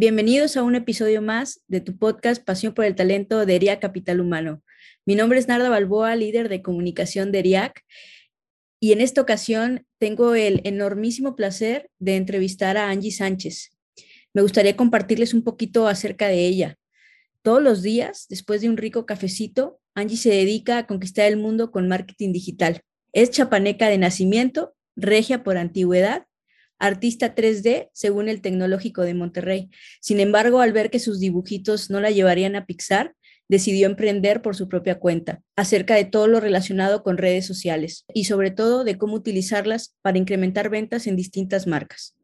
Bienvenidos a un episodio más de tu podcast Pasión por el Talento de ERIAC Capital Humano. Mi nombre es Narda Balboa, líder de comunicación de ERIAC, y en esta ocasión tengo el enormísimo placer de entrevistar a Angie Sánchez. Me gustaría compartirles un poquito acerca de ella. Todos los días, después de un rico cafecito, Angie se dedica a conquistar el mundo con marketing digital. Es chapaneca de nacimiento, regia por antigüedad artista 3D según el Tecnológico de Monterrey. Sin embargo, al ver que sus dibujitos no la llevarían a Pixar, decidió emprender por su propia cuenta acerca de todo lo relacionado con redes sociales y sobre todo de cómo utilizarlas para incrementar ventas en distintas marcas.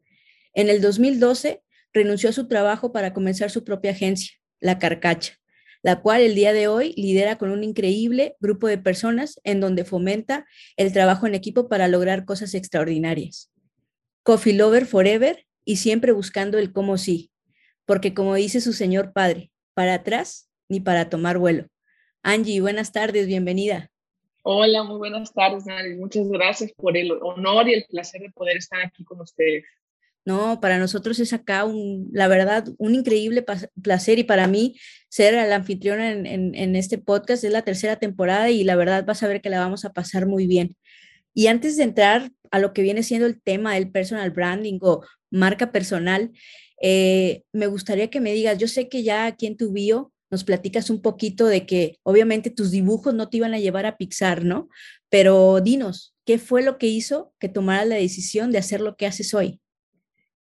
En el 2012 renunció a su trabajo para comenzar su propia agencia, La Carcacha, la cual el día de hoy lidera con un increíble grupo de personas en donde fomenta el trabajo en equipo para lograr cosas extraordinarias. Coffee Lover Forever y siempre buscando el cómo sí, porque como dice su señor padre, para atrás ni para tomar vuelo. Angie, buenas tardes, bienvenida. Hola, muy buenas tardes, Nari. Muchas gracias por el honor y el placer de poder estar aquí con ustedes. No, para nosotros es acá, un, la verdad, un increíble placer y para mí ser la anfitriona en, en, este podcast es la tercera temporada y la verdad vas a ver que la vamos a pasar muy bien. Y antes de entrar a lo que viene siendo el tema del personal branding o marca personal, eh, me gustaría que me digas, yo sé que ya aquí en tu bio nos platicas un poquito de que obviamente tus dibujos no te iban a llevar a Pixar, ¿no? Pero dinos, ¿qué fue lo que hizo que tomaras la decisión de hacer lo que haces hoy?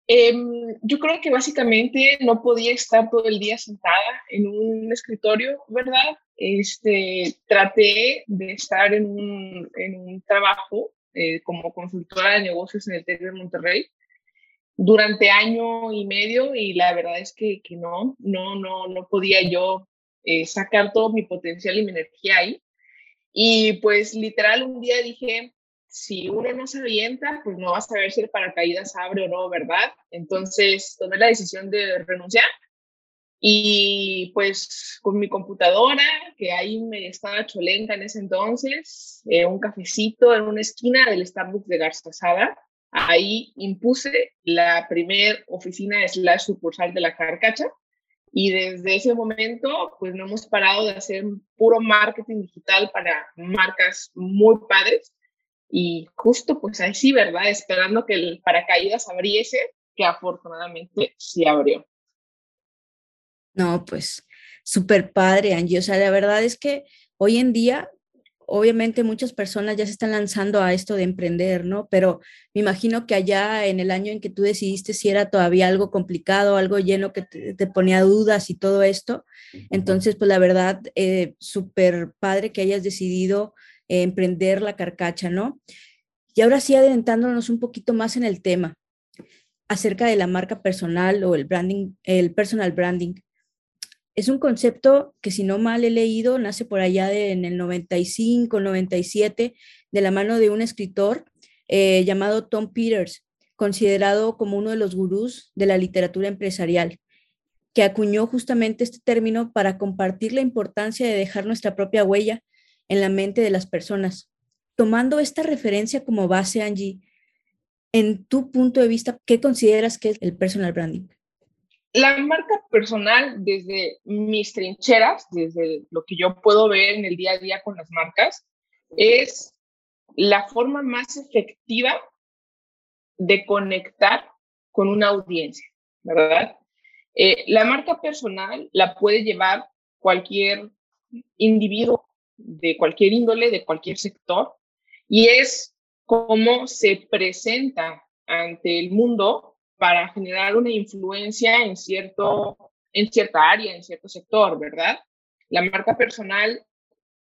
Em, yo creo que básicamente no podía estar todo el día sentada en un escritorio, ¿verdad? Este, traté de estar en un, en un trabajo eh, como consultora de negocios en el TEC de Monterrey durante año y medio y la verdad es que, que no, no, no, no podía yo eh, sacar todo mi potencial y mi energía ahí. Y pues literal un día dije, si uno no se avienta, pues no va a saber si el paracaídas abre o no, ¿verdad? Entonces tomé la decisión de renunciar y pues con mi computadora, que ahí me estaba cholenca en ese entonces, eh, un cafecito en una esquina del Starbucks de Garzazada, ahí impuse la primer oficina slash sucursal de la Carcacha. Y desde ese momento, pues no hemos parado de hacer puro marketing digital para marcas muy padres. Y justo pues ahí sí, ¿verdad? Esperando que el paracaídas abriese, que afortunadamente sí abrió. No, pues súper padre, Angie. O sea, la verdad es que hoy en día, obviamente muchas personas ya se están lanzando a esto de emprender, ¿no? Pero me imagino que allá en el año en que tú decidiste si era todavía algo complicado, algo lleno que te, ponía dudas y todo esto. Entonces, pues la verdad, eh, súper padre que hayas decidido eh, emprender la carcacha, ¿no? Y ahora sí, adelantándonos un poquito más en el tema acerca de la marca personal o el branding, el personal branding es un concepto que si no mal he leído, nace por allá en el 95, 97, de la mano de un escritor eh, llamado Tom Peters, considerado como uno de los gurús de la literatura empresarial, que acuñó justamente este término para compartir la importancia de dejar nuestra propia huella en la mente de las personas. Tomando esta referencia como base, Angie, en tu punto de vista, ¿qué consideras que es el personal branding? La marca personal, desde mis trincheras, desde lo que yo puedo ver en el día a día con las marcas, es la forma más efectiva de conectar con una audiencia, ¿verdad? Eh, la marca personal la puede llevar cualquier individuo de cualquier índole, de cualquier sector, y es cómo se presenta ante el mundo para generar una influencia en, cierto, en cierta área, en cierto sector, ¿verdad? La marca personal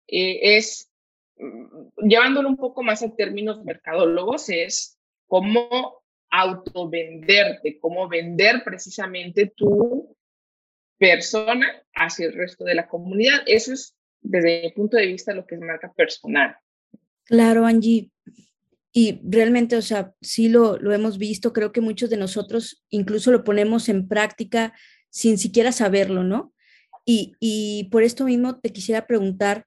eh, es, mm, llevándolo un poco más a términos mercadólogos, es cómo autovenderte, cómo vender precisamente tu, persona hacia el resto de la comunidad. Eso es, desde mi punto de vista, lo que es marca personal. Claro, Angie. Y realmente, o sea, sí lo, lo hemos visto, creo que muchos de nosotros incluso lo ponemos en práctica sin siquiera saberlo, ¿no? Y, y por esto mismo te quisiera preguntar,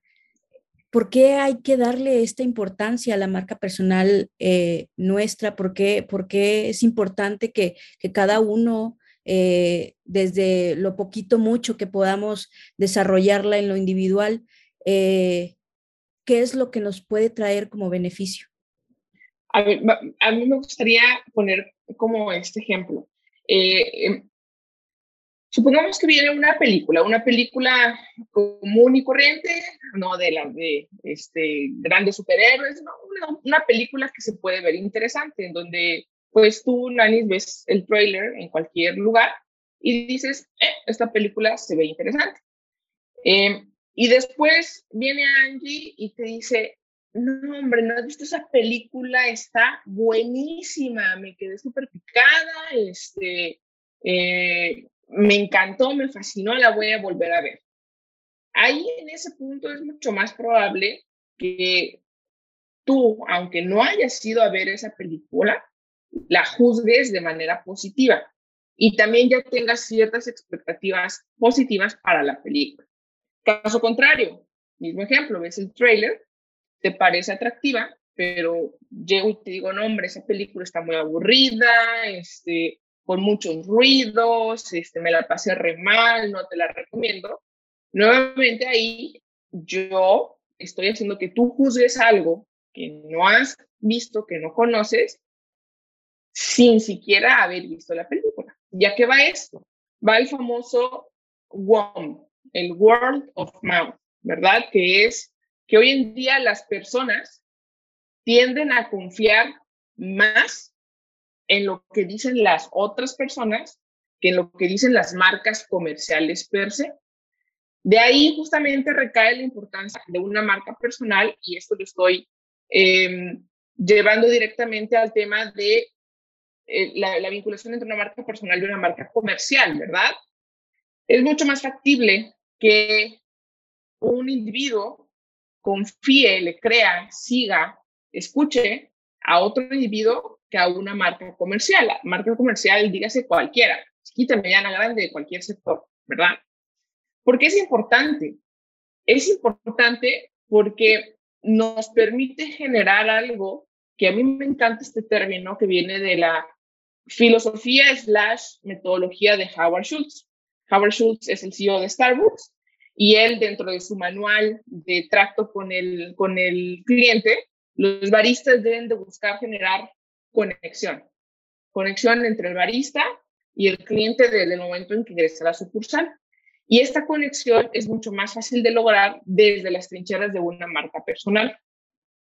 ¿por qué hay que darle esta importancia a la marca personal eh, nuestra? ¿Por qué, ¿Por qué, es importante que, que cada uno, eh, desde lo poquito, mucho que podamos desarrollarla en lo individual, eh, qué es lo que nos puede traer como beneficio? A mí, me gustaría poner como este ejemplo. Eh, em, supongamos que viene una película, una película común y corriente, no de las de este, grandes superhéroes, no, una, una, película que se puede ver interesante, en donde pues tú, Nani, ves el trailer en cualquier lugar y dices, eh, esta película se ve interesante. Eh, y después viene Angie y te dice, no, hombre, no has visto esa película, está buenísima, me quedé súper picada, este, eh, me encantó, me fascinó, la voy a volver a ver. Ahí en ese punto es mucho más probable que tú, aunque no hayas ido a ver esa película, la juzgues de manera positiva y también ya tengas ciertas expectativas positivas para la película. Caso contrario, mismo ejemplo, ves el trailer, te parece atractiva, pero llego y te digo, no, hombre, esa película está muy aburrida, este, con muchos ruidos, este, me la pasé re mal, no te la recomiendo. Nuevamente ahí yo estoy haciendo que tú juzgues algo que no has visto, que no conoces, sin siquiera haber visto la película. ¿Ya que va esto? Va el famoso WOM, el World of Mouth, ¿verdad? Que es que hoy en día las personas tienden a confiar más en lo que dicen las otras personas que en lo que dicen las marcas comerciales per se. De ahí justamente recae la importancia de una marca personal y esto lo estoy em, llevando directamente al tema de eh, la, la, vinculación entre una marca personal y una marca comercial, ¿verdad? Es mucho más factible que un individuo confíe, le crea, siga, escuche a otro individuo que a una marca comercial. La marca comercial, dígase cualquiera, chiquita, mediana, grande, de cualquier sector, ¿verdad? ¿Por qué es importante? Es importante porque nos permite generar algo que a mí me encanta este término que viene de la filosofía slash metodología de Howard Schultz. Howard Schultz es el CEO de Starbucks y él dentro de su manual de trato con el, con el cliente, los baristas deben de buscar generar conexión. Conexión entre el barista y el cliente desde el momento en que ingresa a la sucursal. Y esta conexión es mucho más fácil de lograr desde las trincheras de una marca personal.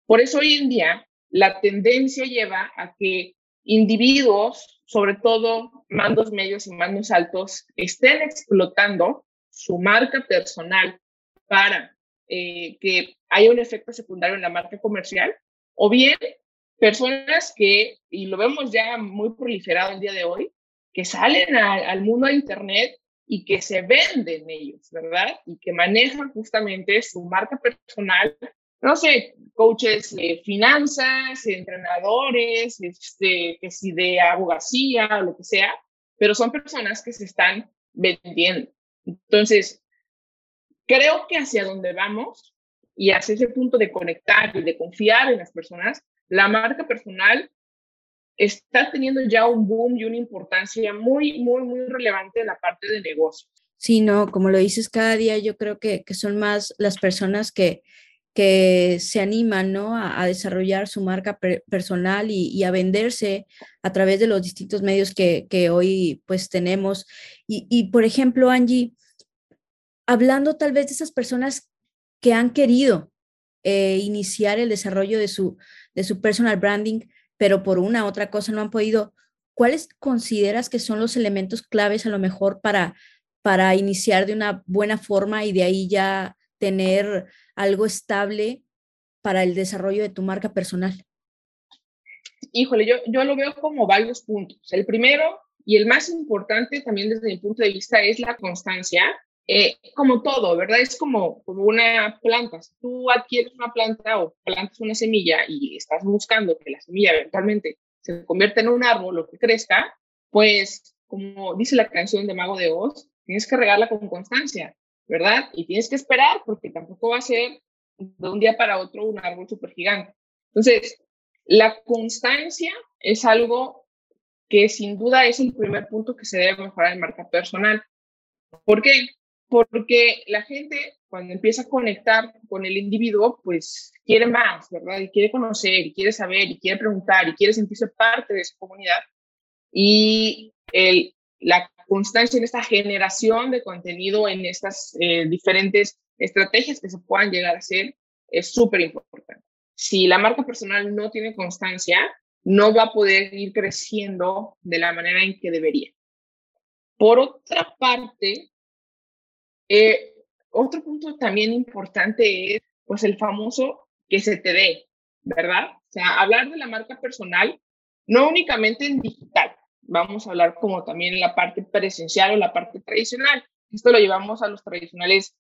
Por eso hoy en día la tendencia lleva a que individuos, sobre todo mandos medios y mandos altos, estén explotando su marca personal para eh, que haya un efecto secundario en la marca comercial, o bien personas que, y lo vemos ya muy proliferado el día de hoy, que salen al mundo de Internet y que se venden ellos, ¿verdad? Y que manejan justamente su marca personal no sé, coaches de finanzas, entrenadores, este, que si de abogacía o lo que sea, pero son personas que se están vendiendo. Entonces, creo que hacia donde vamos y hacia ese punto de conectar y de confiar en las personas, la marca personal está teniendo ya un boom y una importancia muy, muy, muy relevante en la parte de negocios. Sí, no, como lo dices cada día, yo creo que, que son más las personas que, que se animan ¿no? a, desarrollar su marca personal y, a venderse a través de los distintos medios que, hoy pues tenemos. Y, por ejemplo, Angie, hablando tal vez de esas personas que han querido eh, iniciar el desarrollo de su, de su personal branding, pero por una u otra cosa no han podido, ¿cuáles consideras que son los elementos claves a lo mejor para, para iniciar de una buena forma y de ahí ya tener algo estable para el desarrollo de tu marca personal? Híjole, yo, yo lo veo como varios puntos. El primero, y el más importante también desde mi punto de vista es la constancia. Eh, como todo, ¿verdad? Es como, como una planta. Si tú adquieres una planta o plantas una semilla y estás buscando que la semilla eventualmente se convierta en un árbol o que crezca, pues como dice la canción de Mago de Oz, tienes que regarla con constancia, ¿verdad? Y tienes que esperar porque tampoco va a ser de un día para otro un árbol súper gigante. Entonces, la constancia es algo que sin duda es el primer punto que se debe mejorar en marca personal. ¿Por qué? Porque la gente cuando empieza a conectar con el individuo, pues quiere más, ¿verdad? Y quiere conocer, y quiere saber, y quiere preguntar, y quiere sentirse parte de esa comunidad. Y el, la constancia en esta generación de contenido, en estas eh, diferentes estrategias que se puedan llegar a hacer, es súper importante. Si la marca personal no tiene constancia, no va a poder ir creciendo de la manera en que debería. Por otra parte, eh, otro punto también importante es pues el famoso que se te dé, ¿verdad? O sea, hablar de la marca personal no únicamente en digital, vamos a hablar como también la parte presencial o la parte tradicional. Esto lo llevamos a los tradicionales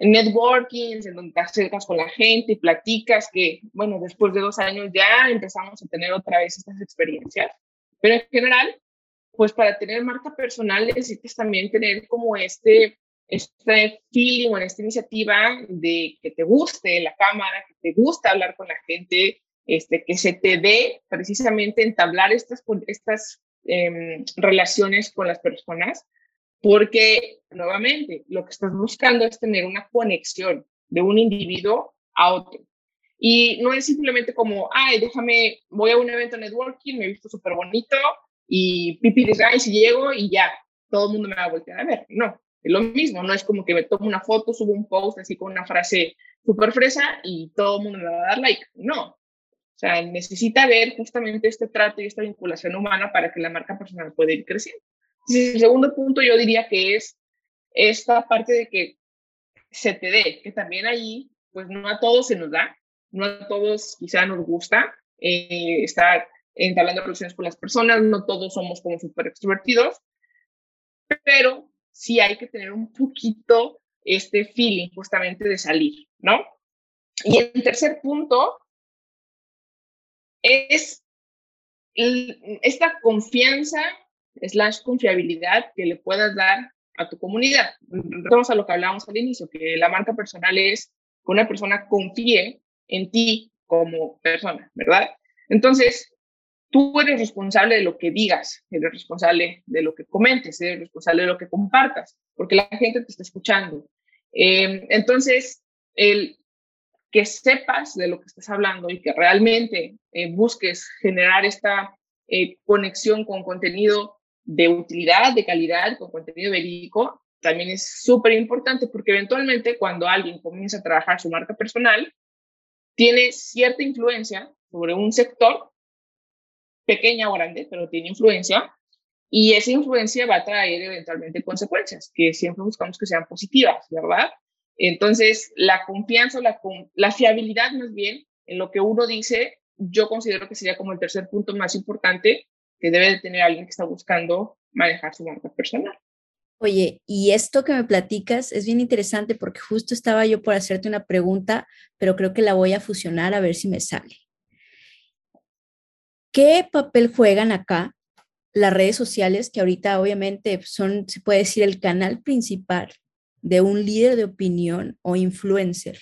networking, en donde te acercas con la gente y platicas, que, bueno, después de dos años ya empezamos a tener otra vez estas experiencias. Pero en general, pues para tener marca personal necesitas también tener como este, este feeling o esta iniciativa de que te guste la cámara, que te gusta hablar con la gente, este, que se te dé precisamente entablar estas, estas em, relaciones con las personas porque, nuevamente, lo que estás buscando es tener una conexión de un individuo a otro. Y no es simplemente como, ay, déjame, voy a un evento networking, me he visto súper bonito y pipi de y llego y ya, todo el mundo me va a voltear a ver. No, es lo mismo, no es como que me tomo una foto, subo un post así con una frase súper fresa y todo el mundo me va a dar like. No. O sea, necesita ver justamente este trato y esta vinculación humana para que la marca personal pueda ir creciendo. El segundo punto yo diría que es esta parte de que se te dé, que también ahí, pues no a todos se nos da, no a todos quizá nos gusta eh, estar entablando relaciones con las personas, no todos somos como súper extrovertidos, pero sí hay que tener un poquito este feeling justamente de salir, ¿no? Y el tercer punto es esta confianza slash confiabilidad que le puedas dar a tu comunidad. Vamos a lo que hablábamos al inicio, que la marca personal es que una persona confíe en ti como persona, ¿verdad? Entonces, tú eres responsable de lo que digas, eres responsable de lo que comentes, eres responsable de lo que compartas, porque la gente te está escuchando. Em, entonces, el que sepas de lo que estás hablando y que realmente eh, busques generar esta eh, conexión con contenido de utilidad, de calidad, con contenido verídico, también es súper importante porque eventualmente cuando alguien comienza a trabajar su marca personal, tiene cierta influencia sobre un sector, pequeña o grande, pero tiene influencia, y esa influencia va a traer eventualmente consecuencias, que siempre buscamos que sean positivas, ¿verdad? Entonces, la confianza, la, la fiabilidad más bien en lo que uno dice, yo considero que sería como el tercer punto más importante que debe de tener alguien que está buscando manejar su marca personal. Oye, y esto que me platicas es bien interesante porque justo estaba yo por hacerte una pregunta, pero creo que la voy a fusionar a ver si me sale. ¿Qué papel juegan acá las redes sociales, que ahorita obviamente son, se puede decir, el canal principal de un líder de opinión o influencer?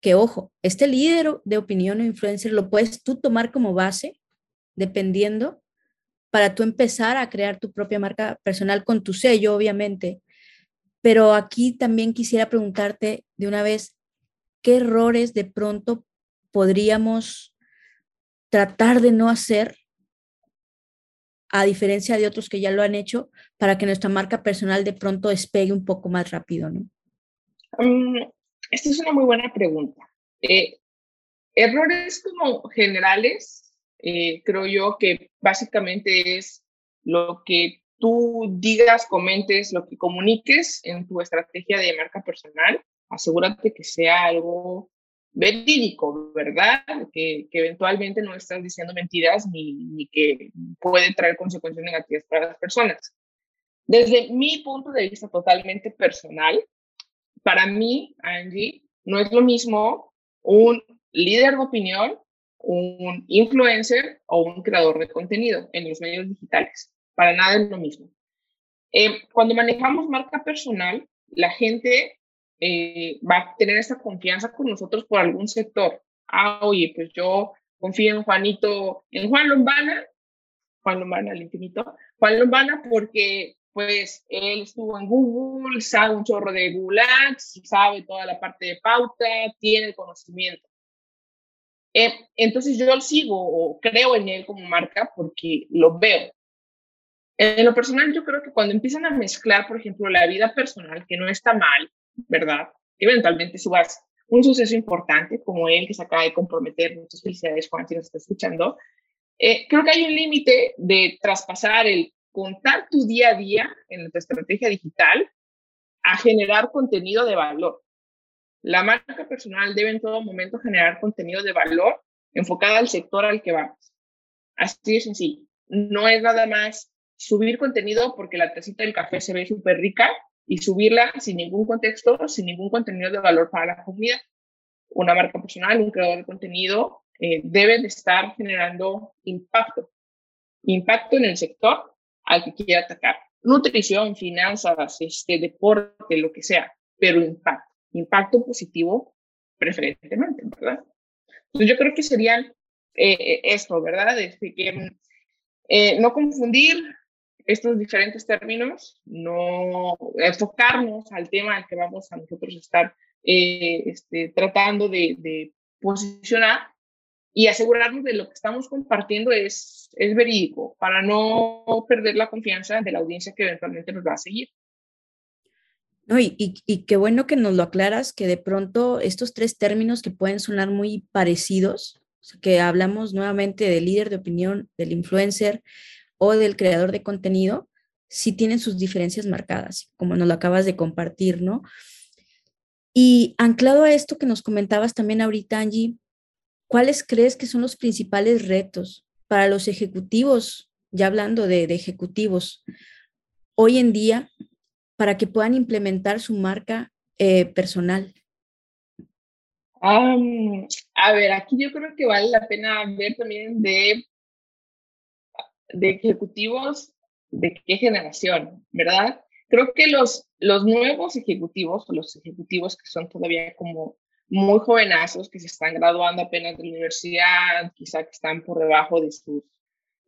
Que ojo, este líder de opinión o influencer lo puedes tú tomar como base dependiendo para tú empezar a crear tu propia marca personal con tu sello, obviamente. Pero aquí también quisiera preguntarte de una vez, ¿qué errores de pronto podríamos tratar de no hacer, a diferencia de otros que ya lo han hecho, para que nuestra marca personal de pronto despegue un poco más rápido? ¿no? Mm, esta es una muy buena pregunta. Eh, errores como generales, eh, creo yo que básicamente es lo que tú digas, comentes, lo que comuniques en tu estrategia de marca personal. Asegúrate que sea algo verídico, ¿verdad? Que, que, eventualmente no estás diciendo mentiras ni, ni que puede traer consecuencias negativas para las personas. Desde mi punto de vista totalmente personal, para mí, Angie, no es lo mismo un líder de opinión, un influencer o un creador de contenido en los medios digitales. Para nada es lo mismo. Eh, cuando manejamos marca personal, la gente eh, va a tener esa confianza con nosotros por algún sector. Ah, oye, pues yo confío en Juanito, en Juan Lombana, Juan Lombana al infinito, Juan Lombana porque pues él estuvo en Google, sabe un chorro de Google Ads, sabe toda la parte de pauta, tiene conocimiento. Eh, entonces yo lo sigo o creo en él como marca porque lo veo. En lo personal, yo creo que cuando empiezan a mezclar, por ejemplo, la vida personal, que no está mal, ¿verdad? Eventualmente subas un suceso importante como él que se acaba de comprometer, muchas felicidades Juan, si nos está escuchando, eh, creo que hay un límite de traspasar el contar tu día a día en tu estrategia digital a generar contenido de valor. La marca personal debe en todo momento generar contenido de valor enfocado al sector al que vamos. Así de sencillo. No es nada más subir contenido porque la tacita del café se ve súper rica y subirla sin ningún contexto, sin ningún contenido de valor para la comunidad. Una marca personal, un creador de contenido, eh, debe de estar generando impacto. Impacto en el sector al que quiera atacar. Nutrición, finanzas, este, deporte, lo que sea, pero impacto. Impacto positivo preferentemente, ¿verdad? Entonces yo creo que serían eh, esto, ¿verdad? Este, que eh, no confundir estos diferentes términos, no enfocarnos al tema al que vamos a nosotros estar eh, este, tratando de, de, posicionar y asegurarnos de lo que estamos compartiendo es, es verídico para no perder la confianza de la audiencia que eventualmente nos va a seguir. No, y, y, y, qué bueno que nos lo aclaras, que de pronto estos tres términos que pueden sonar muy parecidos, que hablamos nuevamente del líder de opinión, del influencer, o del creador de contenido, sí tienen sus diferencias marcadas, como nos lo acabas de compartir, ¿no? Y anclado a esto que nos comentabas también ahorita, Angie, ¿cuáles crees que son los principales retos para los ejecutivos, ya hablando de, ejecutivos, hoy en día, para que puedan implementar su marca eh, personal? a ver, aquí yo creo que vale la pena ver también de de ejecutivos de qué generación, ¿verdad? Creo que los, los nuevos ejecutivos, los ejecutivos que son todavía como muy jovenazos, que se están graduando apenas de la universidad, quizá que están por debajo de sus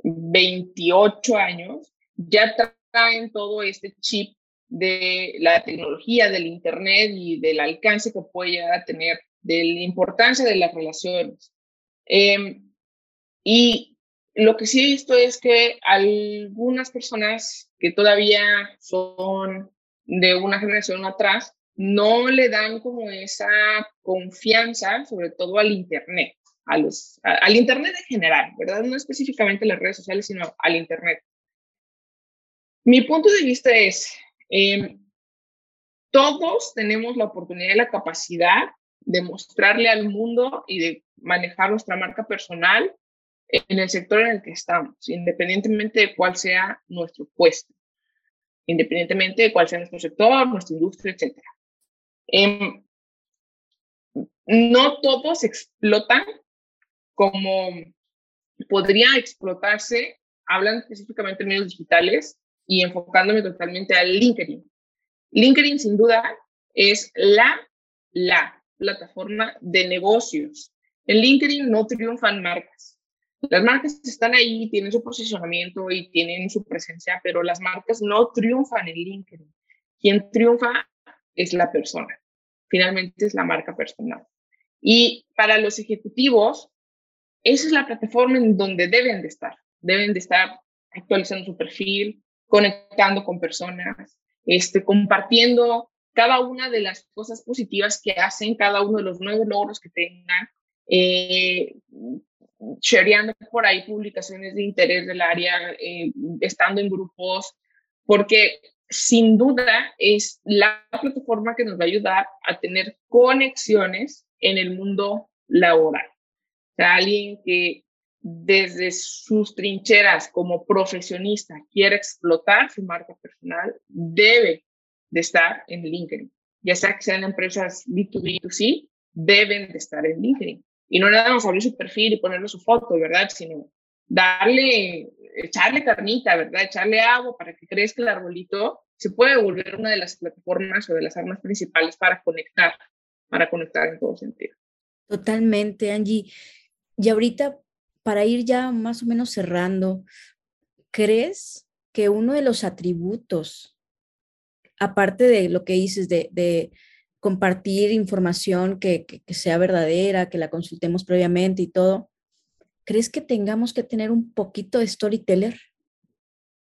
28 años, ya traen todo este chip de la tecnología, del Internet y del alcance que puede llegar a tener, de la importancia de las relaciones. Eh, y lo que sí he visto es que algunas personas que todavía son de una generación atrás no le dan como esa confianza, sobre todo al Internet, al Internet en general, ¿verdad? No específicamente las redes sociales, sino al Internet. Mi punto de vista es, em, todos tenemos la oportunidad y la capacidad de mostrarle al mundo y de manejar nuestra marca personal en el sector en el que estamos, independientemente de cuál sea nuestro puesto, independientemente de cuál sea nuestro sector, nuestra industria, etc. Em, no todos explotan como podría explotarse, hablando específicamente en medios digitales y enfocándome totalmente al LinkedIn. LinkedIn sin duda es la, la plataforma de negocios. En LinkedIn no triunfan marcas. Las marcas están ahí, tienen su posicionamiento y tienen su presencia, pero las marcas no triunfan en LinkedIn. Quien triunfa es la persona. Finalmente es la marca personal. Y para los ejecutivos, esa es la plataforma en donde deben de estar. Deben de estar actualizando su perfil, conectando con personas, este, compartiendo cada una de las cosas positivas que hacen, cada uno de los nuevos logros que tengan, eh, shareando por ahí publicaciones de interés del área, eh, estando en grupos, porque sin duda es la plataforma que nos va a ayudar a tener conexiones en el mundo laboral. O sea, alguien que desde sus trincheras como profesionista quiere explotar su marca personal, debe de estar en LinkedIn. Ya sea que sean empresas B2B, B2C, deben de estar en LinkedIn. Y no nada más abrir su perfil y ponerle su foto, ¿verdad? Sino darle, echarle carnita, ¿verdad? Echarle agua para que crezca el arbolito. Se puede volver una de las plataformas o de las armas principales para conectar, para conectar en todo sentido. Totalmente, Angie. Y ahorita, para ir ya más o menos cerrando, ¿crees que uno de los atributos, aparte de lo que dices de, compartir información que, sea verdadera, que la consultemos previamente y todo, ¿crees que tengamos que tener un poquito de storyteller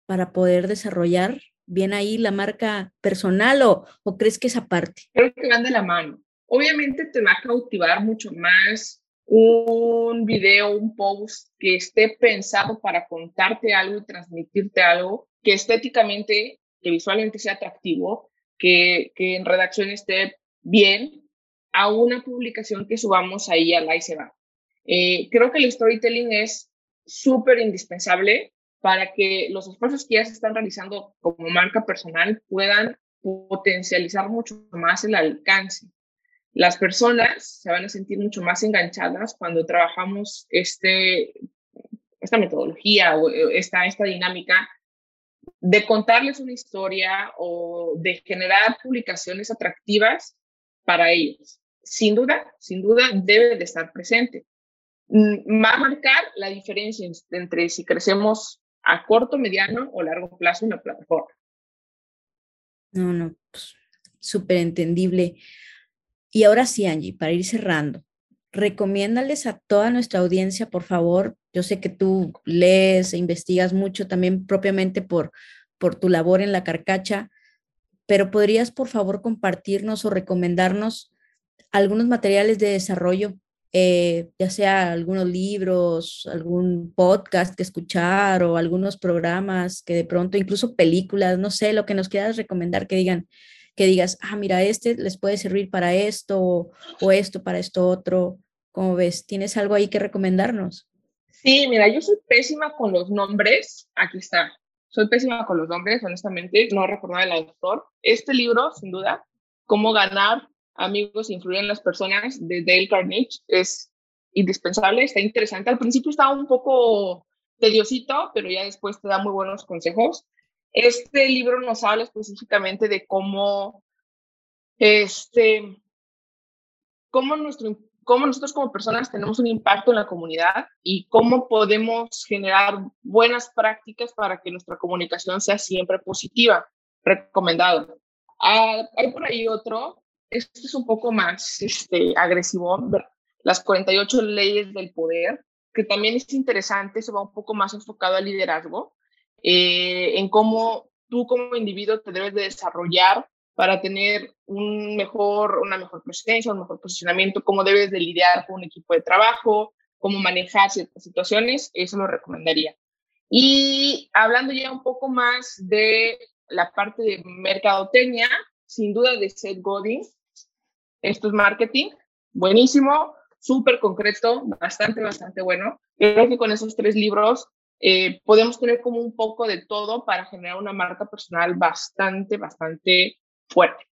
para poder desarrollar bien ahí la marca personal o, o crees que es aparte? Creo que van de la mano. Obviamente te va a cautivar mucho más un video, un post que esté pensado para contarte algo y transmitirte algo, que estéticamente, que visualmente sea atractivo, que, en redacción esté bien, a una publicación que subamos ahí al y se va. Eh, creo que el storytelling es súper indispensable para que los esfuerzos que ya se están realizando como marca personal puedan potencializar mucho más el alcance las personas se van a sentir mucho más enganchadas cuando trabajamos este, esta metodología o eh, esta, esta dinámica de contarles una historia o de generar publicaciones atractivas para ellos. Sin duda, sin duda debe de estar presente. Mm, va a marcar la diferencia entre si crecemos a corto, mediano o largo plazo en la plataforma. No, no, pues, súper entendible. Y ahora sí, Angie, para ir cerrando, recomiéndales a toda nuestra audiencia, por favor. Yo sé que tú lees e investigas mucho también propiamente por, por tu labor en la carcacha, pero podrías, por favor, compartirnos o recomendarnos algunos materiales de desarrollo, eh, ya sea algunos libros, algún podcast que escuchar o algunos programas que de pronto, incluso películas, no sé, lo que nos quieras recomendar que digan, que digas, ah, mira, este les puede servir para esto o, esto para esto otro. ¿Cómo ves? ¿Tienes algo ahí que recomendarnos? Sí, mira, yo soy pésima con los nombres. Aquí está. Soy pésima con los nombres, honestamente. No recuerdo el autor. Este libro, sin duda, Cómo ganar amigos e influir en las personas, de Dale Carnegie, es indispensable. Está interesante. Al principio estaba un poco tediosito, pero ya después te da muy buenos consejos. Este libro nos habla específicamente de cómo, este, cómo, nuestro, cómo nosotros como personas tenemos un impacto en la comunidad y cómo podemos generar buenas prácticas para que nuestra comunicación sea siempre positiva. Recomendado. Ah, hay por ahí otro, este es un poco más este, agresivo, las 48 leyes del poder, que también es interesante, se va un poco más enfocado al liderazgo eh, en cómo tú como individuo te debes de desarrollar para tener un mejor, una mejor presencia, un mejor posicionamiento, cómo debes de lidiar con un equipo de trabajo, cómo manejar ciertas situaciones, eso lo recomendaría. Y hablando ya un poco más de la parte de mercadotecnia, sin duda de Seth Godin, esto es marketing, buenísimo, súper concreto, bastante, bastante bueno. Creo que con esos tres libros eh, podemos tener como un poco de todo para generar una marca personal bastante, bastante fuerte.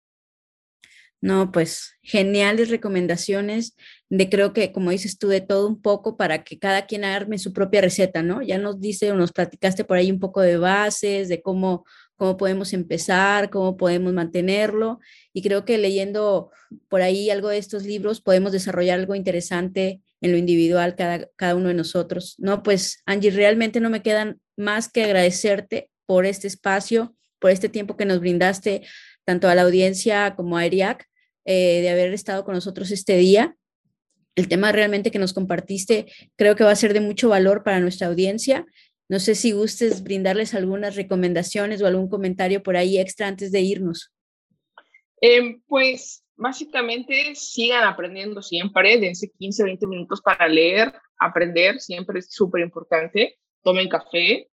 No, pues geniales recomendaciones de creo que, como dices tú, de todo un poco para que cada quien arme su propia receta, ¿no? Ya nos dice o nos platicaste por ahí un poco de bases, de cómo, cómo podemos empezar, cómo podemos mantenerlo. Y creo que leyendo por ahí algo de estos libros podemos desarrollar algo interesante en lo individual cada, cada uno de nosotros. No, pues Angie, realmente no me quedan más que agradecerte por este espacio, por este tiempo que nos brindaste, tanto a la audiencia como a ERIAC, eh, de haber estado con nosotros este día. El tema realmente que nos compartiste creo que va a ser de mucho valor para nuestra audiencia. No sé si gustes brindarles algunas recomendaciones o algún comentario por ahí extra antes de irnos. Eh, pues básicamente sigan aprendiendo siempre, dense 15, 20 minutos para leer, aprender, siempre es súper importante. Tomen café,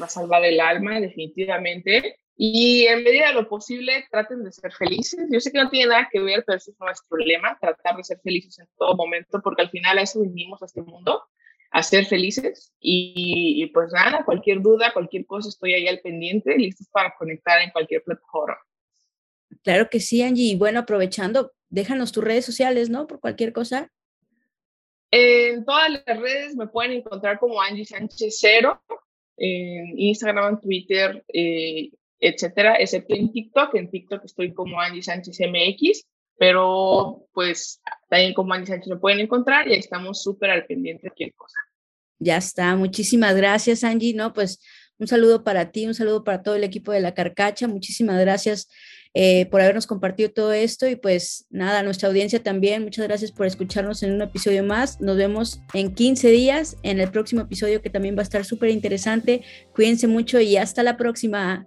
va a salvar el alma definitivamente. Y en medida de lo posible, traten de ser felices. Yo sé que no tiene nada que ver, pero eso es nuestro lema, tratar de ser felices en todo momento, porque al final a eso vinimos a este mundo, a ser felices. Y, pues nada, cualquier duda, cualquier cosa, estoy ahí al pendiente, listos para conectar en cualquier plataforma. Claro que sí, Angie. Y bueno, aprovechando, déjanos tus redes sociales, ¿no? Por cualquier cosa. En todas las redes me pueden encontrar como Angie Sánchez Cero, en Instagram, Twitter, eh, etcétera, excepto en TikTok. En TikTok estoy como Angie Sánchez MX, pero pues también como Angie Sánchez lo pueden encontrar y estamos súper al pendiente de cualquier cosa. Ya está, muchísimas gracias Angie, ¿no? Pues un saludo para ti, un saludo para todo el equipo de la Carcacha, muchísimas gracias eh, por habernos compartido todo esto y pues nada, nuestra audiencia también, muchas gracias por escucharnos en un episodio más, nos vemos en 15 días en el próximo episodio que también va a estar súper interesante, cuídense mucho y hasta la próxima.